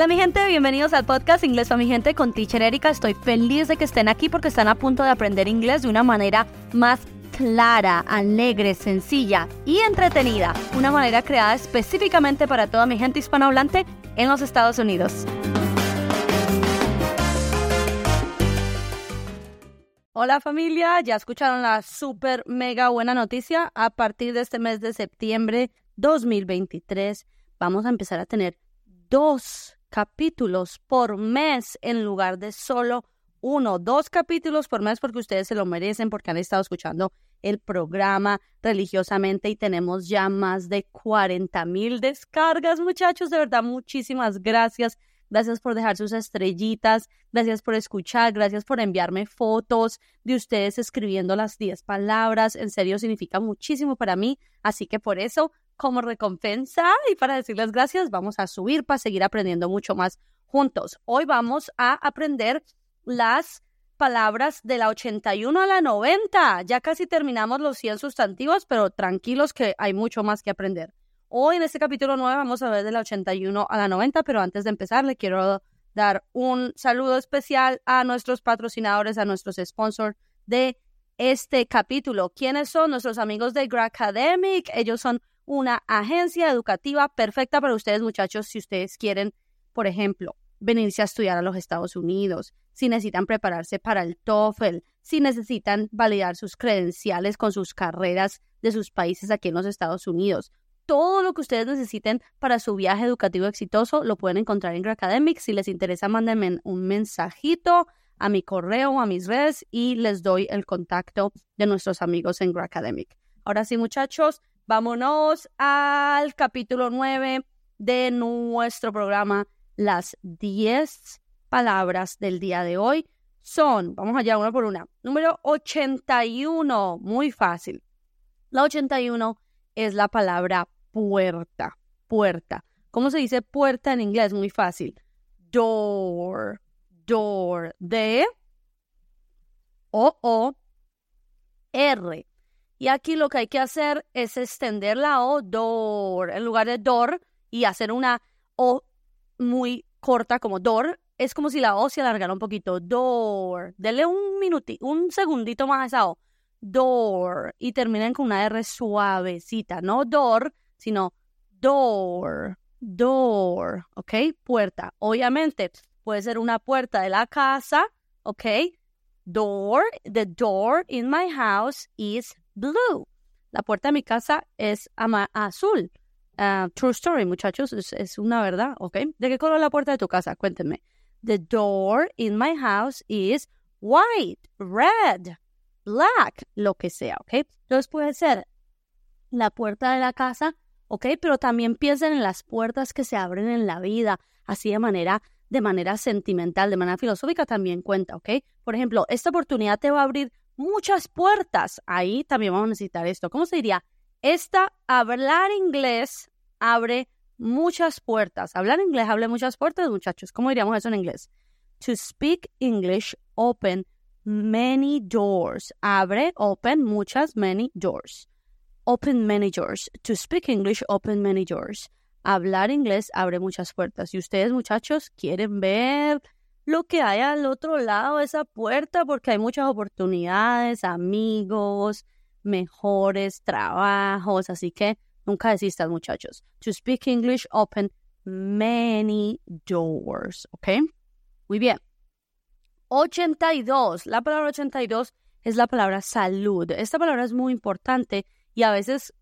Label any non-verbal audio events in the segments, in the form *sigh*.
Hola mi gente, bienvenidos al podcast Inglés para mi gente con Teacher Erika. Estoy feliz de que estén aquí porque están a punto de aprender inglés de una manera más clara, alegre, sencilla y entretenida. Una manera creada específicamente para toda mi gente hispanohablante en los Estados Unidos. Hola familia, ya escucharon la super mega buena noticia. A partir de este mes de septiembre 2023 vamos a empezar a tener dos capítulos por mes en lugar de solo uno, dos capítulos por mes porque ustedes se lo merecen, porque han estado escuchando el programa religiosamente y tenemos ya más de 40 mil descargas, muchachos. De verdad, muchísimas gracias. Gracias por dejar sus estrellitas, gracias por escuchar, gracias por enviarme fotos de ustedes escribiendo las 10 palabras. En serio, significa muchísimo para mí. Así que por eso como recompensa y para decirles gracias, vamos a subir para seguir aprendiendo mucho más juntos. Hoy vamos a aprender las palabras de la 81 a la 90. Ya casi terminamos los 100 sustantivos, pero tranquilos que hay mucho más que aprender. Hoy en este capítulo 9 vamos a ver de la 81 a la 90, pero antes de empezar le quiero dar un saludo especial a nuestros patrocinadores, a nuestros sponsors de este capítulo. ¿Quiénes son nuestros amigos de Academic? Ellos son una agencia educativa perfecta para ustedes, muchachos, si ustedes quieren, por ejemplo, venirse a estudiar a los Estados Unidos, si necesitan prepararse para el TOEFL, si necesitan validar sus credenciales con sus carreras de sus países aquí en los Estados Unidos. Todo lo que ustedes necesiten para su viaje educativo exitoso lo pueden encontrar en Academic. Si les interesa, mándenme un mensajito a mi correo a mis redes y les doy el contacto de nuestros amigos en Academic. Ahora sí, muchachos, Vámonos al capítulo 9 de nuestro programa. Las 10 palabras del día de hoy son, vamos allá una por una, número 81, muy fácil. La 81 es la palabra puerta, puerta. ¿Cómo se dice puerta en inglés? Muy fácil. Door, door, de O, O, R. Y aquí lo que hay que hacer es extender la O, door, en lugar de door, y hacer una O muy corta como door. Es como si la O se alargara un poquito. Door. Denle un minutito, un segundito más a esa O. Door. Y terminen con una R suavecita. No door, sino door. Door. ¿Ok? Puerta. Obviamente puede ser una puerta de la casa. ¿Ok? Door. The door in my house is blue. La puerta de mi casa es azul. Ah, true story, muchachos, es, una verdad, ¿ok? ¿De qué color la puerta de tu casa? Cuéntenme. The door in my house is white, red, black, lo que sea, ¿ok? Entonces puede ser la puerta de la casa, ¿ok? Pero también piensen en las puertas que se abren en la vida, así de manera, de manera sentimental, de manera filosófica también cuenta, ¿ok? Por ejemplo, esta oportunidad te va a abrir muchas puertas. Ahí también vamos a necesitar esto. ¿Cómo se diría? Esta, hablar inglés abre muchas puertas. Hablar inglés abre muchas puertas, muchachos. ¿Cómo diríamos eso en inglés? To speak English open many doors. Abre, open, muchas, many doors. Open many doors. To speak English open many doors. Hablar inglés abre muchas puertas. Y ustedes, muchachos, quieren ver lo que hay al otro lado de esa puerta porque hay muchas oportunidades, amigos, mejores trabajos, así que nunca desistas muchachos. To speak English open many doors, ¿ok? Muy bien. 82, la palabra 82 es la palabra salud. Esta palabra es muy importante y a veces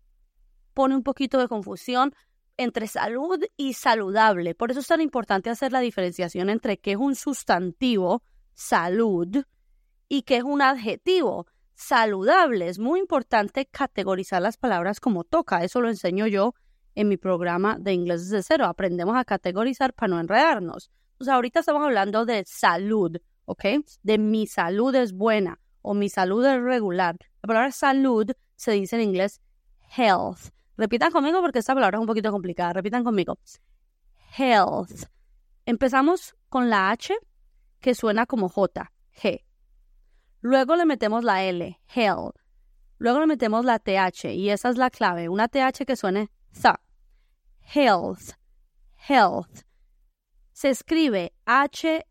pone un poquito de confusión entre salud y saludable. Por eso es tan importante hacer la diferenciación entre qué es un sustantivo, salud, y qué es un adjetivo, saludable. Es muy importante categorizar las palabras como toca. Eso lo enseño yo en mi programa de inglés desde cero. Aprendemos a categorizar para no enredarnos. Entonces, ahorita estamos hablando de salud, ¿ok? De mi salud es buena o mi salud es regular. La palabra salud se dice en inglés health. Repitan conmigo porque esta palabra es un poquito complicada. Repitan conmigo. Health. Empezamos con la H que suena como J, G. Luego le metemos la L, health. Luego le metemos la TH y esa es la clave. Una TH que suene th. Health. Health. Se escribe H-E-A-L-T-H.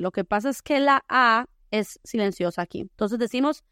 Lo que pasa es que la A es silenciosa aquí. Entonces decimos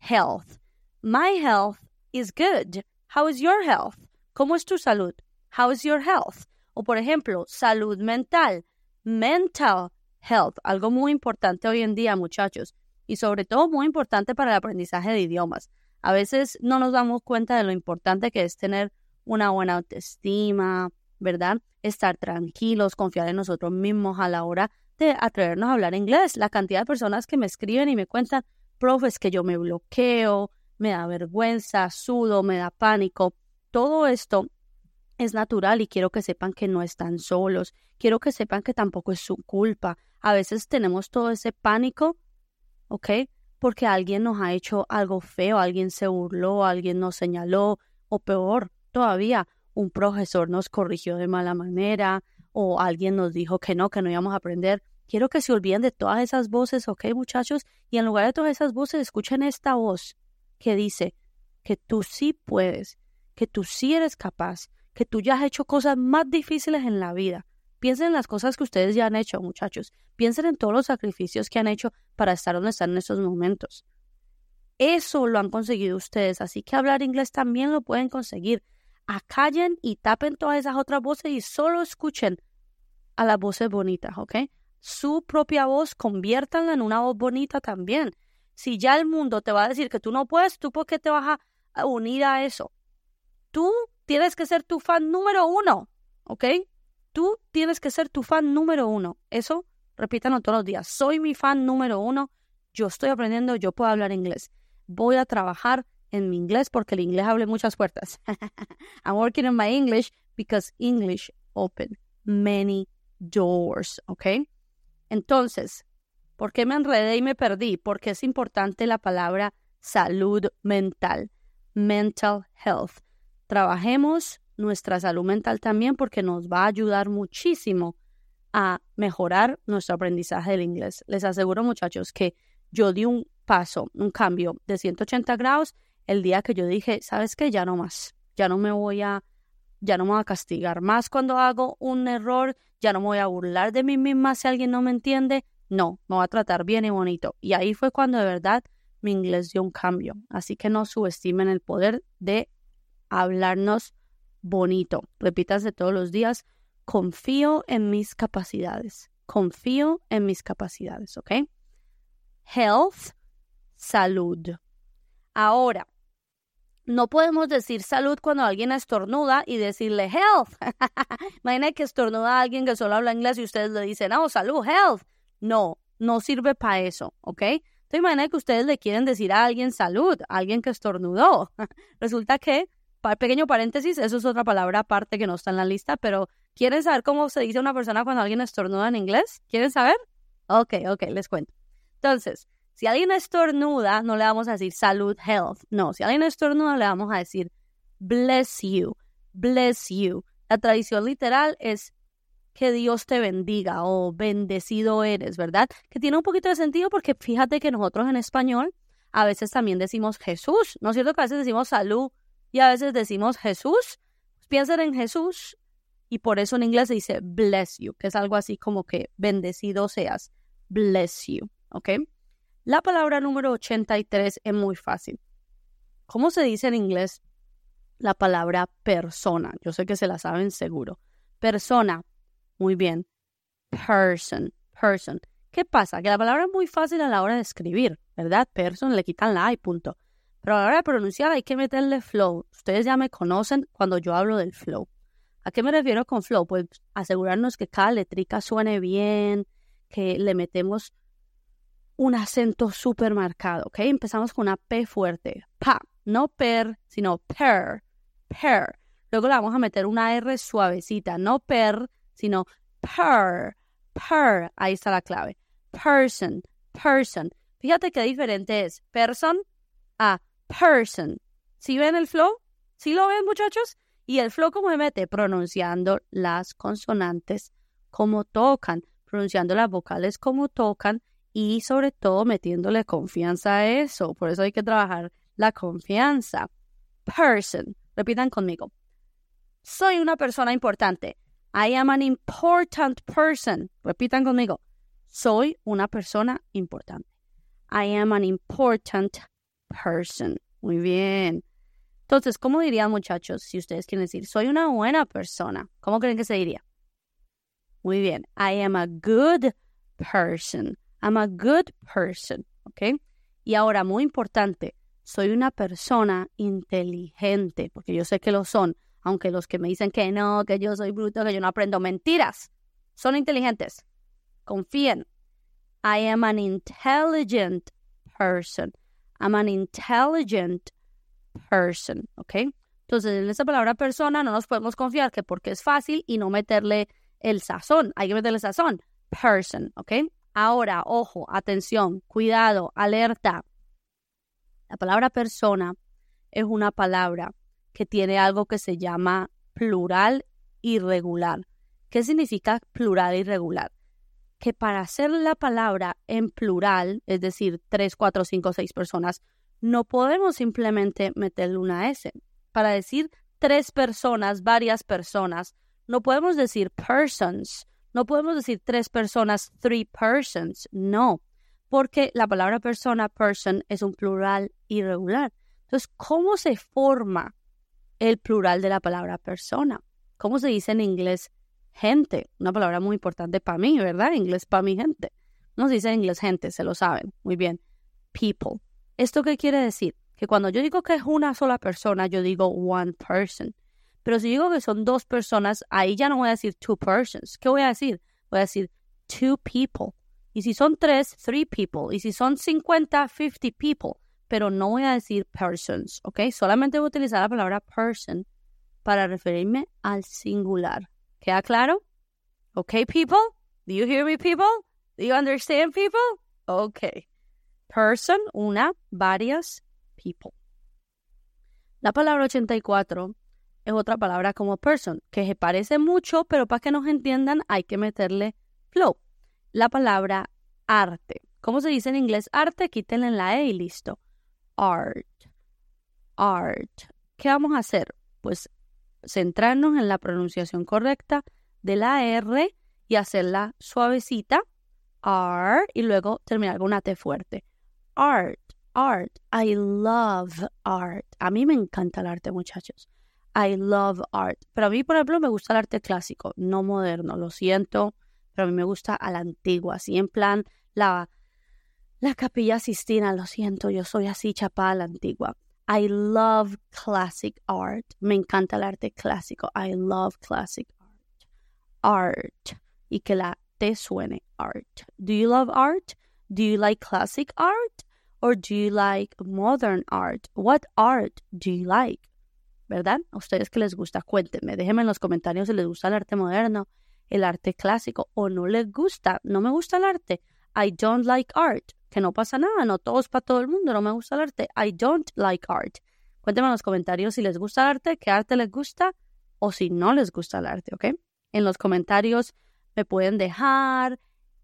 health. My health is good. How is your health? ¿Cómo es tu salud? How is your health? O por ejemplo, salud mental. Mental health. Algo muy importante hoy en día, muchachos. Y sobre todo muy importante para el aprendizaje de idiomas. A veces no nos damos cuenta de lo importante que es tener una buena autoestima, ¿verdad? Estar tranquilos, confiar en nosotros mismos a la hora de atrevernos a hablar inglés. La cantidad de personas que me escriben y me cuentan, profe, es que yo me bloqueo, me da vergüenza, sudo, me da pánico. Todo esto es natural y quiero que sepan que no están solos. Quiero que sepan que tampoco es su culpa. A veces tenemos todo ese pánico, ¿ok? Porque alguien nos ha hecho algo feo, alguien se burló, alguien nos señaló, o peor todavía, un profesor nos corrigió de mala manera, o alguien nos dijo que no, que no íbamos a aprender. Quiero que se olviden de todas esas voces, ¿ok, muchachos? Y en lugar de todas esas voces, escuchen esta voz que dice que tú sí puedes, que tú sí eres capaz, que tú ya has hecho cosas más difíciles en la vida. Piensen en las cosas que ustedes ya han hecho, muchachos. Piensen en todos los sacrificios que han hecho para estar donde están en estos momentos. Eso lo han conseguido ustedes, así que hablar inglés también lo pueden conseguir. Acallen y tapen todas esas otras voces y solo escuchen a las voces bonitas, ¿ok? Su propia voz, conviértanla en una voz bonita también. Si ya el mundo te va a decir que tú no puedes, ¿tú por qué te vas a unir a eso? Tú tienes que ser tu fan número uno, ¿ok? Tú tienes que ser tu fan número uno. Eso, repítanlo todos los días. Soy mi fan número uno. Yo estoy aprendiendo, yo puedo hablar inglés. Voy a trabajar en mi inglés porque el inglés abre muchas puertas. *laughs* I'm working on my English because English open many doors, ¿ok? Entonces, ¿por qué me enredé y me perdí? Porque es importante la palabra salud mental, mental health. Trabajemos nuestra salud mental también porque nos va a ayudar muchísimo a mejorar nuestro aprendizaje del inglés. Les aseguro, muchachos, que yo di un paso, un cambio de 180 grados el día que yo dije, ¿sabes qué? Ya no más. Ya no me voy a ya no me voy a castigar más cuando hago un error, ya no me voy a burlar de mí misma si alguien no me entiende. No, me voy a tratar bien y bonito. Y ahí fue cuando de verdad mi inglés dio un cambio. Así que no subestimen el poder de hablarnos bonito. Repítase todos los días, confío en mis capacidades. Confío en mis capacidades, ¿ok? Health, salud. Ahora, no podemos decir salud cuando alguien estornuda y decirle health. *laughs* Imagina que estornuda a alguien que solo habla inglés y ustedes le dicen, oh, salud, health. No, no sirve para eso, ¿ok? Entonces imagina que ustedes le quieren decir a alguien salud, alguien que estornudó. *laughs* Resulta que, pequeño paréntesis, eso es otra palabra aparte que no está en la lista, pero ¿quieren saber cómo se dice a una persona cuando alguien estornuda en inglés? ¿Quieren saber? Ok, ok, les cuento. Entonces, si alguien estornuda, no le vamos a decir salud, health. No, si alguien estornuda, le vamos a decir bless you, bless you. La tradición literal es que Dios te bendiga o bendecido eres, ¿verdad? Que tiene un poquito de sentido porque fíjate que nosotros en español a veces también decimos Jesús. ¿No es cierto que a veces decimos salud y a veces decimos Jesús? Piensen en Jesús y por eso en inglés se dice bless you, que es algo así como que bendecido seas. Bless you, ¿ok? La palabra número 83 es muy fácil. ¿Cómo se dice en inglés la palabra persona? Yo sé que se la saben seguro. Persona. Muy bien. Person. Person. ¿Qué pasa? Que la palabra es muy fácil a la hora de escribir, ¿verdad? Person le quitan la A y punto. Pero a la hora de pronunciar hay que meterle flow. Ustedes ya me conocen cuando yo hablo del flow. ¿A qué me refiero con flow? Pues asegurarnos que cada letrica suene bien, que le metemos un acento súper marcado, ¿ok? Empezamos con una P fuerte, pa, no per, sino per, per. Luego le vamos a meter una R suavecita, no per, sino per, per. Ahí está la clave. Person, person. Fíjate qué diferente es person a person. ¿Sí ven el flow? ¿Sí lo ven, muchachos? Y el flow como se mete pronunciando las consonantes como tocan, pronunciando las vocales como tocan y sobre todo metiéndole confianza a eso. Por eso hay que trabajar la confianza. Person. Repitan conmigo. Soy una persona importante. I am an important person. Repitan conmigo. Soy una persona importante. I am an important person. Muy bien. Entonces, ¿cómo dirían muchachos si ustedes quieren decir soy una buena persona? ¿Cómo creen que se diría? Muy bien. I am a good person. I'm a good person. ¿Ok? Y ahora, muy importante, soy una persona inteligente, porque yo sé que lo son, aunque los que me dicen que no, que yo soy bruto, que yo no aprendo mentiras, son inteligentes. Confíen. I am an intelligent person. I'm an intelligent person, ¿ok? Entonces, en esa palabra persona no nos podemos confiar que porque es fácil y no meterle el sazón, hay que meterle sazón. Person, ¿ok? Ahora, ojo, atención, cuidado, alerta. La palabra persona es una palabra que tiene algo que se llama plural irregular. ¿Qué significa plural irregular? Que para hacer la palabra en plural, es decir, tres, cuatro, cinco, seis personas, no podemos simplemente meterle una S. Para decir tres personas, varias personas, no podemos decir persons, no podemos decir tres personas, three persons, no, porque la palabra persona, person, es un plural irregular. Entonces, ¿cómo se forma el plural de la palabra persona? ¿Cómo se dice en inglés gente? Una palabra muy importante para mí, ¿verdad? Inglés para mi gente. No se dice en inglés gente, se lo saben. Muy bien. People. ¿Esto qué quiere decir? Que cuando yo digo que es una sola persona, yo digo one person. Pero si digo que son dos personas, ahí ya no voy a decir two persons. ¿Qué voy a decir? Voy a decir two people. Y si son tres, three people. Y si son 50, 50 people. Pero no voy a decir persons, ¿ok? Solamente voy a utilizar la palabra person para referirme al singular. ¿Queda claro? ¿Ok, people? Do you hear me, people? Do you understand, people? Ok. Person, una, varias, people. La palabra 84 es otra palabra como person, que se parece mucho, pero para que nos entiendan hay que meterle flow la palabra arte. ¿Cómo se dice en inglés arte? Quítenle la E y listo. Art. Art. ¿Qué vamos a hacer? Pues centrarnos en la pronunciación correcta de la R y hacerla suavecita. Art. Y luego terminar con una T fuerte. Art. Art. I love art. A mí me encanta el arte, muchachos. I love art. Pero a mí, por ejemplo, me gusta el arte clásico, no moderno. Lo siento pero a mí me gusta a la antigua, así en plan la, la capilla Sistina, lo siento, yo soy así chapada a la antigua. I love classic art. Me encanta el arte clásico. I love classic art. Art. Y que la T suene art. Do you love art? Do you like classic art? Or do you like modern art? What art do you like? ¿Verdad? A ustedes que les gusta, cuéntenme. Déjenme en los comentarios si les gusta el arte moderno el arte clásico o no les gusta, no me gusta el arte, I don't like art, que no pasa nada, no todo es para todo el mundo, no me gusta el arte, I don't like art. Cuéntenme en los comentarios si les gusta el arte, qué arte les gusta o si no les gusta el arte, ¿ok? En los comentarios me pueden dejar,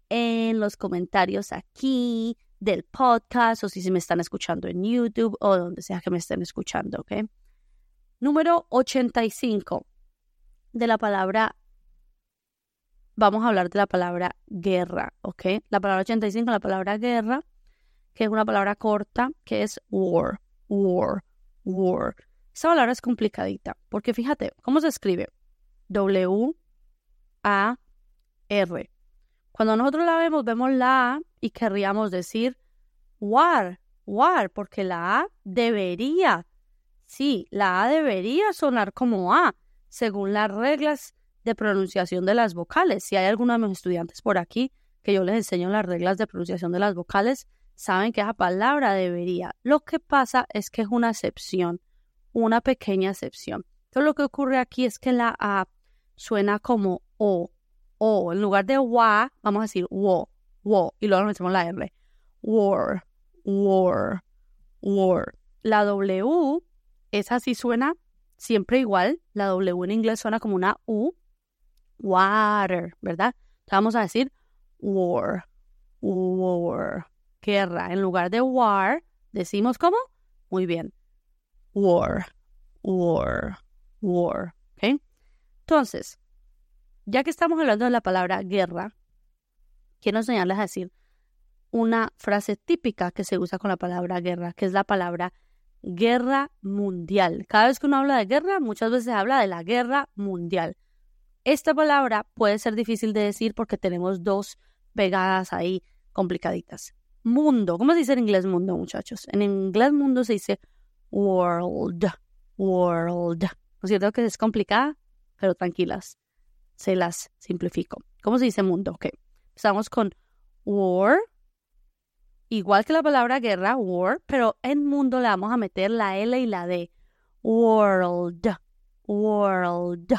en los comentarios aquí del podcast o si se me están escuchando en YouTube o donde sea que me estén escuchando, ¿ok? Número 85 de la palabra vamos a hablar de la palabra guerra, ¿ok? La palabra 85, la palabra guerra, que es una palabra corta, que es war, war, war. Esa palabra es complicadita, porque fíjate, ¿cómo se escribe? W, A, R. Cuando nosotros la vemos, vemos la A y querríamos decir war, war, porque la A debería, sí, la A debería sonar como A, según las reglas de pronunciación de las vocales. Si hay alguno de mis estudiantes por aquí que yo les enseño las reglas de pronunciación de las vocales, saben que esa palabra debería. Lo que pasa es que es una excepción, una pequeña excepción. Entonces lo que ocurre aquí es que la A suena como O, O. En lugar de WA, vamos a decir WO, WO. Y luego metemos la R. War, war, war. La W, esa sí suena siempre igual. La W en inglés suena como una U water, ¿verdad? vamos a decir war, war, guerra. En lugar de war, decimos ¿cómo? Muy bien. War, war, war. ¿Ok? Entonces, Ya que estamos hablando de la palabra guerra, quiero enseñarles a decir una frase típica que se usa con la palabra guerra, que es la palabra guerra mundial. Cada vez que uno habla de guerra, muchas veces habla de la guerra mundial. Esta palabra puede ser difícil de decir porque tenemos dos pegadas ahí complicaditas. Mundo, ¿cómo se dice en inglés mundo, muchachos? En inglés mundo se dice world, world. ¿No es cierto que es complicada? Pero tranquilas, se las simplifico. ¿Cómo se dice mundo? Ok, empezamos con war, igual que la palabra guerra, war, pero en mundo le vamos a meter la L y la D. World, world,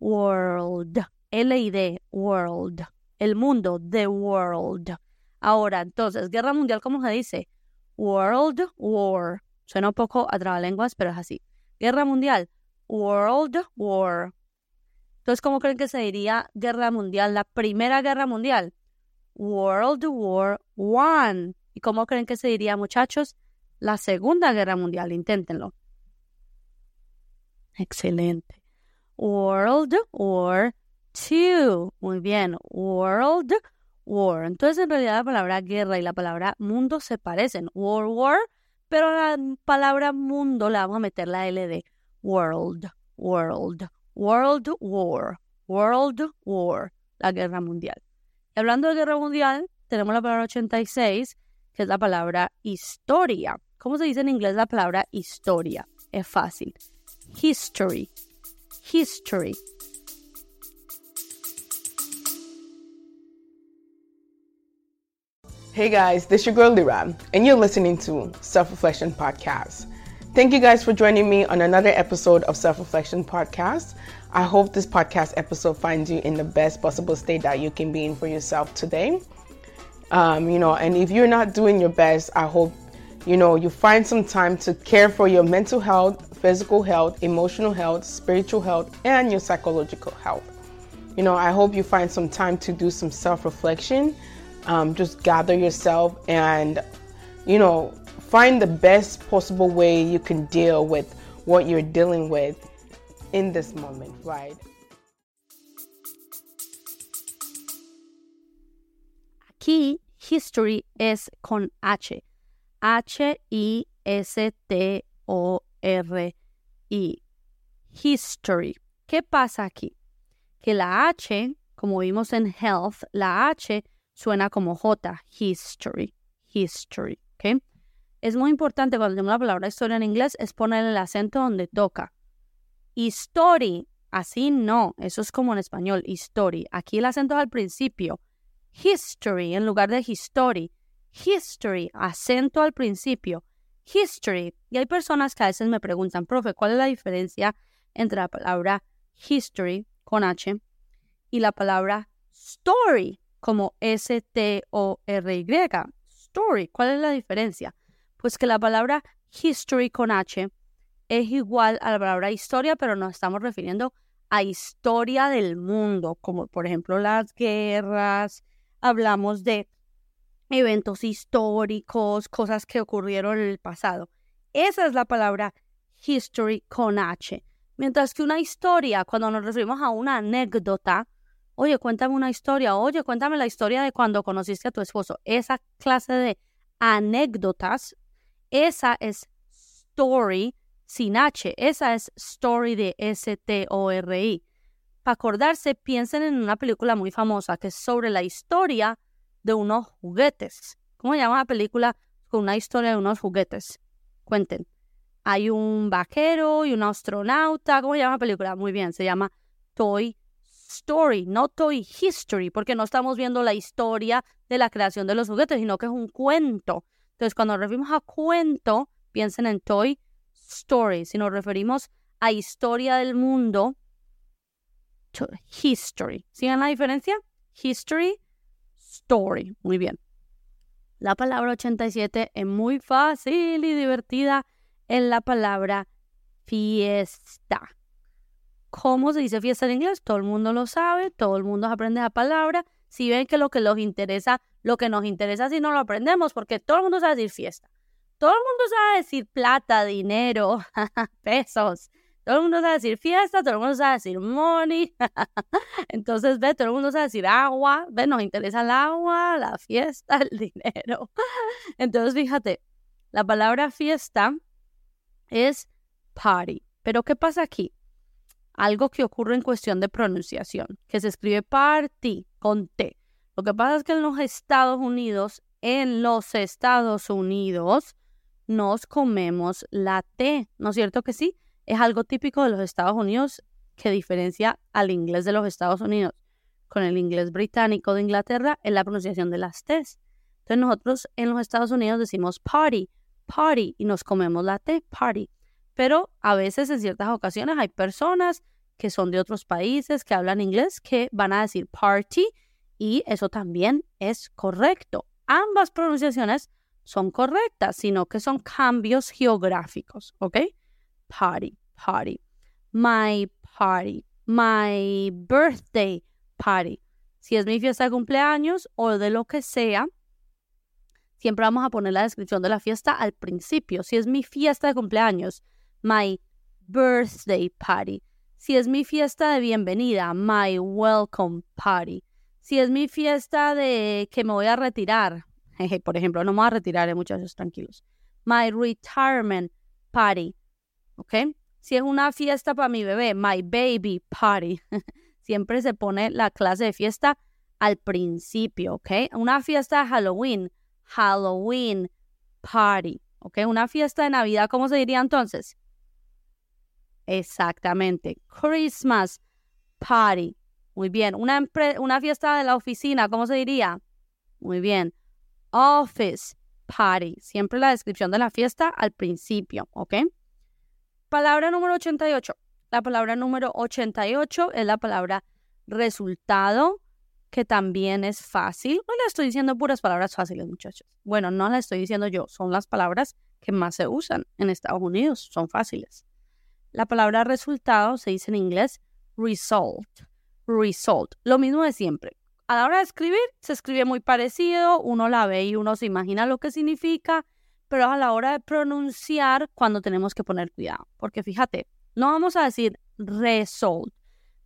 world. L y D, world. El mundo, the world. Ahora, entonces, guerra mundial, ¿cómo se dice? World War. Suena un poco a trabalenguas, pero es así. Guerra mundial, World War. Entonces, ¿cómo creen que se diría guerra mundial? La primera guerra mundial, World War One. ¿Y cómo creen que se diría, muchachos? La segunda guerra mundial. Inténtenlo. Excelente. World War Two. Muy bien. World War. Entonces, en realidad, la palabra guerra y la palabra mundo se parecen. World War, pero la palabra mundo la vamos a meter la L de world, world, world war, world war, la guerra mundial. Y hablando de guerra mundial, tenemos la palabra 86, que es la palabra historia. ¿Cómo se dice en inglés la palabra historia? Es fácil. History. History. Hey guys, this is your girl Lira, and you're listening to Self Reflection Podcast. Thank you guys for joining me on another episode of Self Reflection Podcast. I hope this podcast episode finds you in the best possible state that you can be in for yourself today. Um, you know, and if you're not doing your best, I hope you know you find some time to care for your mental health, physical health, emotional health, spiritual health, and your psychological health. You know, I hope you find some time to do some self reflection um, just gather yourself and, you know, find the best possible way you can deal with what you're dealing with in this moment, right? Aquí, history es con H. H-I-S-T-O-R-I. History. ¿Qué pasa aquí? Que la H, como vimos en health, la H suena como J, history, history, ¿ok? Es muy importante cuando tenemos la palabra historia en inglés es poner el acento donde toca. History, así no, eso es como en español, history. Aquí el acento es al principio. History en lugar de history. History, acento al principio. History. Y hay personas que a veces me preguntan, profe, ¿cuál es la diferencia entre la palabra history con H y la palabra story como S-T-O-R-Y. Story. ¿Cuál es la diferencia? Pues que la palabra history con H es igual a la palabra historia, pero nos estamos refiriendo a historia del mundo, como por ejemplo las guerras, hablamos de eventos históricos, cosas que ocurrieron en el pasado. Esa es la palabra history con H. Mientras que una historia, cuando nos referimos a una anécdota, oye, cuéntame una historia, oye, cuéntame la historia de cuando conociste a tu esposo. Esa clase de anécdotas, esa es story sin H, esa es story de S-T-O-R-I. Para acordarse, piensen en una película muy famosa que es sobre la historia de unos juguetes. ¿Cómo se llama la película con una historia de unos juguetes? Cuenten. Hay un vaquero y un astronauta. ¿Cómo se llama la película? Muy bien, se llama Toy story, no toy history, porque no estamos viendo la historia de la creación de los juguetes, sino que es un cuento. Entonces, cuando nos referimos a cuento, piensen en toy story. Si nos referimos a historia del mundo, history. ¿Siguen la diferencia? History, story. Muy bien. La palabra 87 es muy fácil y divertida en la palabra fiesta. ¿Cómo se dice fiesta en inglés? Todo el mundo lo sabe, todo el mundo aprende la palabra. Si ven que lo que los interesa, lo que nos interesa si no lo aprendemos, porque todo el mundo sabe decir fiesta. Todo el mundo sabe decir plata, dinero, *laughs* pesos. Todo el mundo sabe decir fiesta, todo el mundo sabe decir money. *laughs* Entonces, ve, todo el mundo sabe decir agua. Ve, nos interesa el agua, la fiesta, *laughs* el dinero. Entonces, fíjate, la palabra fiesta es party. Pero, ¿qué pasa aquí? Algo que ocurre en cuestión de pronunciación, que se escribe party con T. Lo que pasa es que en los Estados Unidos, en los Estados Unidos, nos comemos la T, ¿no es cierto que sí? Es algo típico de los Estados Unidos que diferencia al inglés de los Estados Unidos con el inglés británico de Inglaterra en la pronunciación de las T's. Entonces nosotros en los Estados Unidos decimos party, party y nos comemos la T, party. Pero a veces en ciertas ocasiones hay personas que son de otros países que hablan inglés que van a decir party y eso también es correcto. Ambas pronunciaciones son correctas, sino que son cambios geográficos, ¿ok? Party, party. My party, my birthday party. Si es mi fiesta de cumpleaños o de lo que sea, siempre vamos a poner la descripción de la fiesta al principio. Si es mi fiesta de cumpleaños, my birthday party. Si es mi fiesta de bienvenida, my welcome party. Si es mi fiesta de que me voy a retirar, *laughs* por ejemplo, no me voy a retirar, eh, muchachos, tranquilos. My retirement party, ¿ok? Si es una fiesta para mi bebé, my baby party. *laughs* Siempre se pone la clase de fiesta al principio, ¿ok? Una fiesta de Halloween, Halloween party, ¿ok? Una fiesta de Navidad, ¿cómo se diría entonces? Exactamente, Christmas party. Muy bien, una, una fiesta de la oficina, ¿cómo se diría? Muy bien, office party. Siempre la descripción de la fiesta al principio, ¿ok? Palabra número 88. La palabra número 88 es la palabra resultado, que también es fácil. No le estoy diciendo puras palabras fáciles, muchachos. Bueno, no la estoy diciendo yo, son las palabras que más se usan en Estados Unidos, son fáciles. La palabra resultado se dice en inglés result, result. Lo mismo de siempre a la hora de escribir se escribe muy parecido, uno la ve y uno se imagina lo que significa, pero a la hora de pronunciar cuando tenemos que poner cuidado, porque fíjate, no vamos a decir result,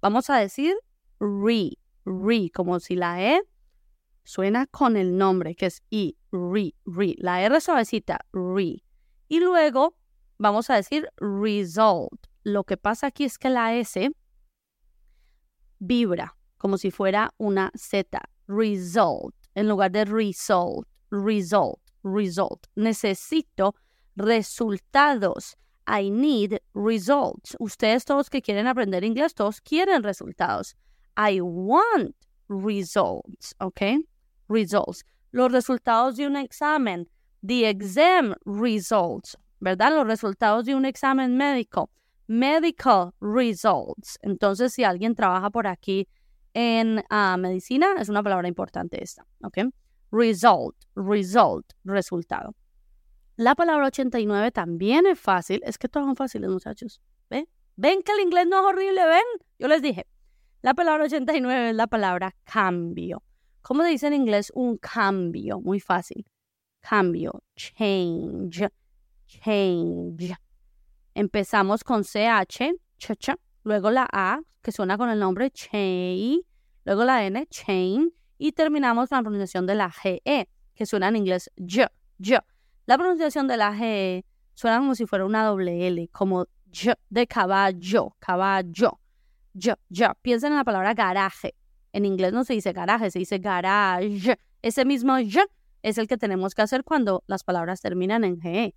vamos a decir re, re, como si la E suena con el nombre, que es I, re, re, la R suavecita, re. Y luego vamos a decir result. Lo que pasa aquí es que la S vibra, como si fuera una Z. Result, en lugar de result, result, result. Necesito resultados. I need results. Ustedes todos que quieren aprender inglés, todos quieren resultados. I want results, ¿ok? Results. Los resultados de un examen. The exam results, ¿verdad? Los resultados de un examen médico. Medical results. Entonces, si alguien trabaja por aquí en ah, medicina es una palabra importante esta, ¿ok? Result, result, resultado. La palabra 89 también es fácil, es que todos son fáciles, muchachos. ¿Ven? ¿Ven que el inglés no es horrible? ¿Ven? Yo les dije. La palabra 89 es la palabra cambio. ¿Cómo se dice en inglés un cambio? Muy fácil. Cambio, change, change. Empezamos con CH, cha, cha, luego la A, que suena con el nombre chain, luego la N, chain, y terminamos con la pronunciación de la GE, que suena en inglés yo, yo. La pronunciación de la GE suena como si fuera una doble L, como yo, de caballo, caballo, yo, yo. Piensen en la palabra garaje. En inglés no se dice garaje, se dice garage. Ese mismo yo es el que tenemos que hacer cuando las palabras terminan en GE.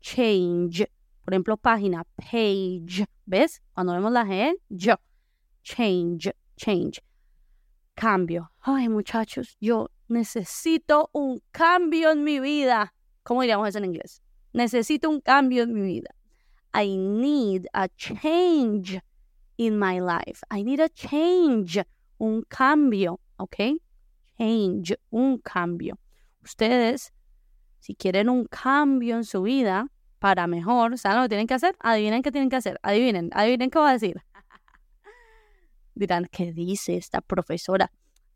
Change, por ejemplo, página, page. ¿Ves? Cuando vemos la G, yo. Change, change. Cambio. Ay, muchachos, yo necesito un cambio en mi vida. ¿Cómo diríamos eso en inglés? Necesito un cambio en mi vida. I need a change in my life. I need a change. Un cambio, ¿ok? Change, un cambio. Ustedes, si quieren un cambio en su vida, para mejor. ¿Saben lo que tienen que hacer? Adivinen qué tienen que hacer. Adivinen, adivinen qué va a decir. Dirán, ¿qué dice esta profesora?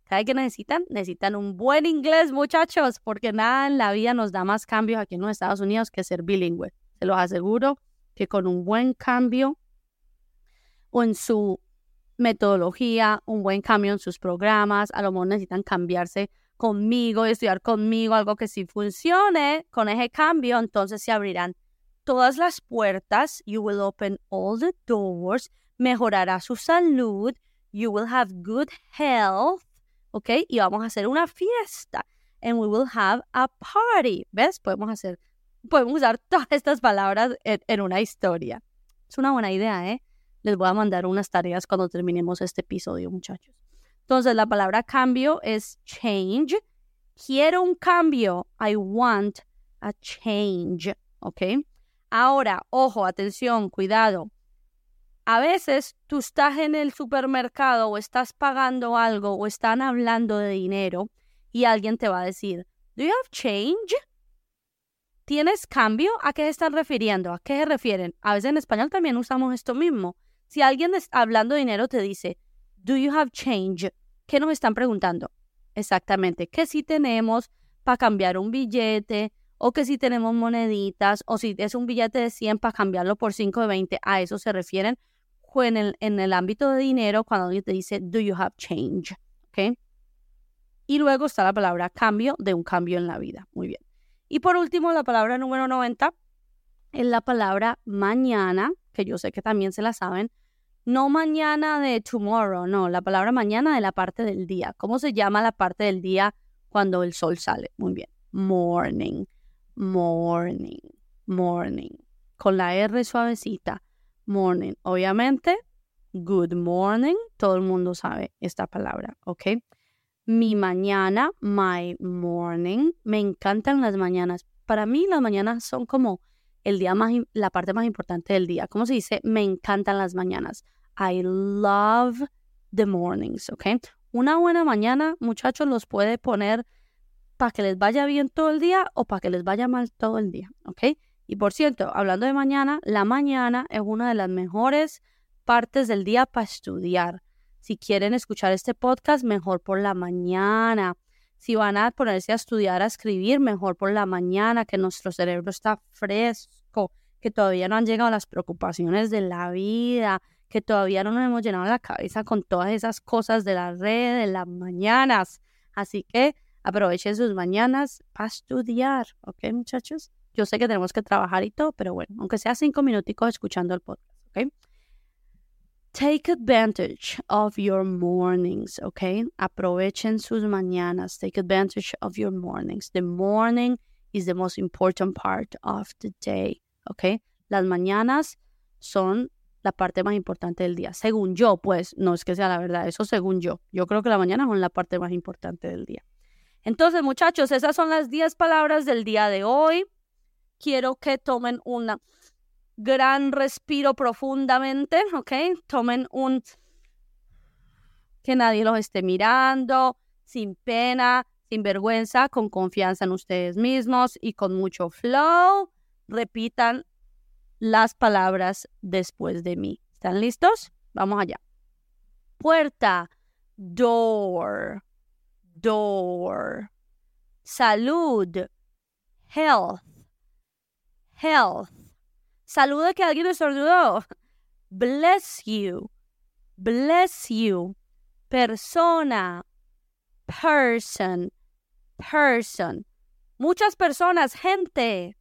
¿Saben qué necesitan? Necesitan un buen inglés, muchachos, porque nada en la vida nos da más cambios aquí en los Estados Unidos que ser bilingüe. Se los aseguro que con un buen cambio o en su metodología, un buen cambio en sus programas, a lo mejor necesitan cambiarse conmigo, estudiar conmigo, algo que sí funcione, con ese cambio, entonces se abrirán todas las puertas, you will open all the doors, mejorará su salud, you will have good health, ¿ok? Y vamos a hacer una fiesta, and we will have a party, ¿ves? Podemos hacer, podemos usar todas estas palabras en, en una historia. Es una buena idea, ¿eh? Les voy a mandar unas tareas cuando terminemos este episodio, muchachos. Entonces, la palabra cambio es change. Quiero un cambio. I want a change. ¿Ok? Ahora, ojo, atención, cuidado. A veces tú estás en el supermercado o estás pagando algo o están hablando de dinero y alguien te va a decir, ¿Do you have change? ¿Tienes cambio? ¿A qué se están refiriendo? ¿A qué se refieren? A veces en español también usamos esto mismo. Si alguien hablando de dinero te dice, ¿Do you have change? ¿Qué nos están preguntando? Exactamente, que si tenemos para cambiar un billete o que si tenemos moneditas o si es un billete de 100 para cambiarlo por 5 de 20, a eso se refieren en el, en el ámbito de dinero cuando alguien te dice, ¿Do you have change? ¿Ok? Y luego está la palabra cambio de un cambio en la vida. Muy bien. Y por último, la palabra número 90 es la palabra mañana, que yo sé que también se la saben. No mañana de tomorrow, no, la palabra mañana de la parte del día. ¿Cómo se llama la parte del día cuando el sol sale? Muy bien. Morning, morning, morning. Con la R suavecita. Morning. Obviamente, good morning. Todo el mundo sabe esta palabra, ¿ok? Mi mañana, my morning. Me encantan las mañanas. Para mí las mañanas son como el día más, la parte más importante del día. ¿Cómo se dice? Me encantan las mañanas. I love the mornings, ¿ok? Una buena mañana, muchachos, los puede poner para que les vaya bien todo el día o para que les vaya mal todo el día, ¿ok? Y por cierto, hablando de mañana, la mañana es una de las mejores partes del día para estudiar. Si quieren escuchar este podcast, mejor por la mañana. Si van a ponerse a estudiar, a escribir, mejor por la mañana, que nuestro cerebro está fresco, que todavía no han llegado las preocupaciones de la vida, que todavía no nos hemos llenado la cabeza con todas esas cosas de la red, de las mañanas. Así que aprovechen sus mañanas para estudiar, ¿ok, muchachos? Yo sé que tenemos que trabajar y todo, pero bueno, aunque sea cinco minuticos escuchando el podcast, ¿ok? Take advantage of your mornings, okay? Aprovechen sus mañanas. Take advantage of your mornings. The morning is the most important part of the day, okay? Las mañanas son la parte más importante del día. Según yo, pues, no es que sea la verdad, eso según yo. Yo creo que la mañana son la parte más importante del día. Entonces, muchachos, esas son las 10 palabras del día de hoy. Quiero que tomen una gran respiro profundamente, ¿ok? Tomen un... que nadie los esté mirando, sin pena, sin vergüenza, con confianza en ustedes mismos y con mucho flow. Repitan las palabras después de mí. ¿Están listos? Vamos allá. Puerta, door, door. Salud, health, health. Saluda que alguien estornudó. Bless you. Bless you. Persona. Person. Person. Muchas personas, gente.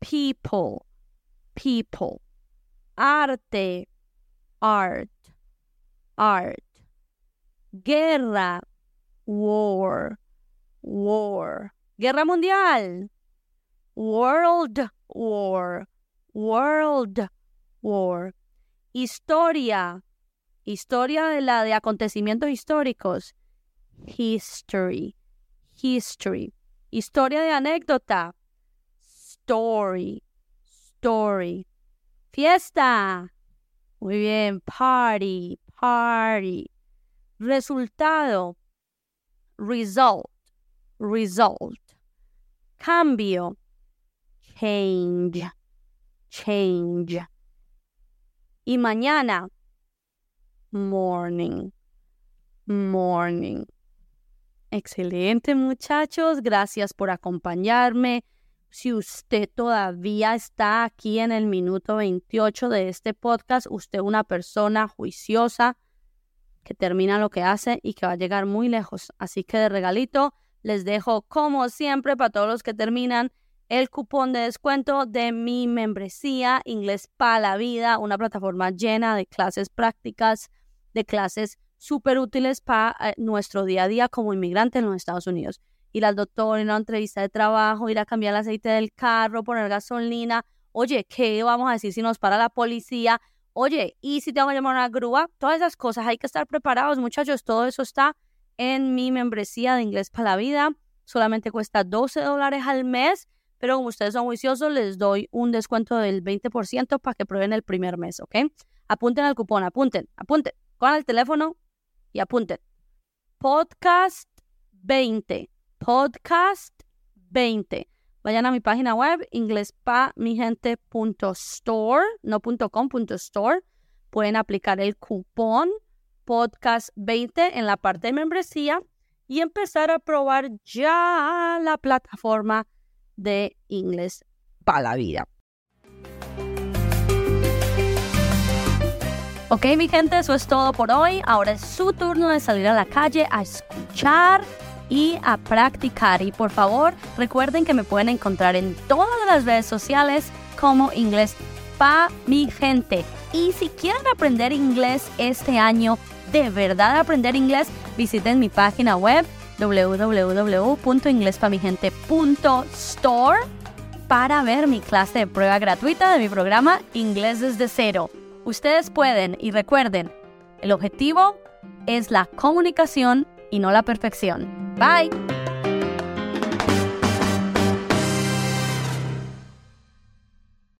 People. People. Arte. Art. Art. Guerra. War. War. Guerra mundial. World War. World War. Historia. Historia de la de acontecimientos históricos. History. History. Historia de anécdota. Story. Story. Fiesta. Muy bien. Party. Party. Resultado. Result. Result. Cambio. Change change. Y mañana, morning, morning. Excelente muchachos, gracias por acompañarme. si usted todavía está aquí en el minuto 28 de este podcast, usted una persona juiciosa que termina lo que hace y que va a llegar muy lejos. Así que de regalito les dejo, como siempre, para todos los que terminan, el cupón de descuento de mi membresía Inglés para la Vida, una plataforma llena de clases prácticas, de clases súper útiles para eh, nuestro día a día como inmigrante en los Estados Unidos. Ir al doctor, ir a una entrevista de trabajo, ir a cambiar el aceite del carro, poner gasolina. Oye, ¿qué vamos a decir si nos para la policía? Oye, ¿y si tengo que llamar a una grúa? Todas esas cosas, hay que estar preparados, muchachos. Todo eso está en mi membresía de Inglés para la Vida. Solamente cuesta 12 dólares al mes, pero como ustedes son juiciosos, les doy un descuento del 20% para que prueben el primer mes, ¿ok? Apunten al cupón, apunten, apunten. Con el teléfono y apunten. Podcast 20. Podcast 20. Vayan a mi página web inglespamigente.store, no .com, .store. Pueden aplicar el cupón podcast 20 en la parte de membresía y empezar a probar ya la plataforma de inglés para la vida. Ok, mi gente, eso es todo por hoy. Ahora es su turno de salir a la calle a escuchar y a practicar. Y por favor, recuerden que me pueden encontrar en todas las redes sociales como inglés pa mi gente. Y si quieren aprender inglés este año, de verdad aprender inglés, visiten mi página web www.inglespamigente.store para ver mi clase de prueba gratuita de mi programa Inglés desde cero. Ustedes pueden y recuerden, el objetivo es la comunicación y no la perfección. Bye.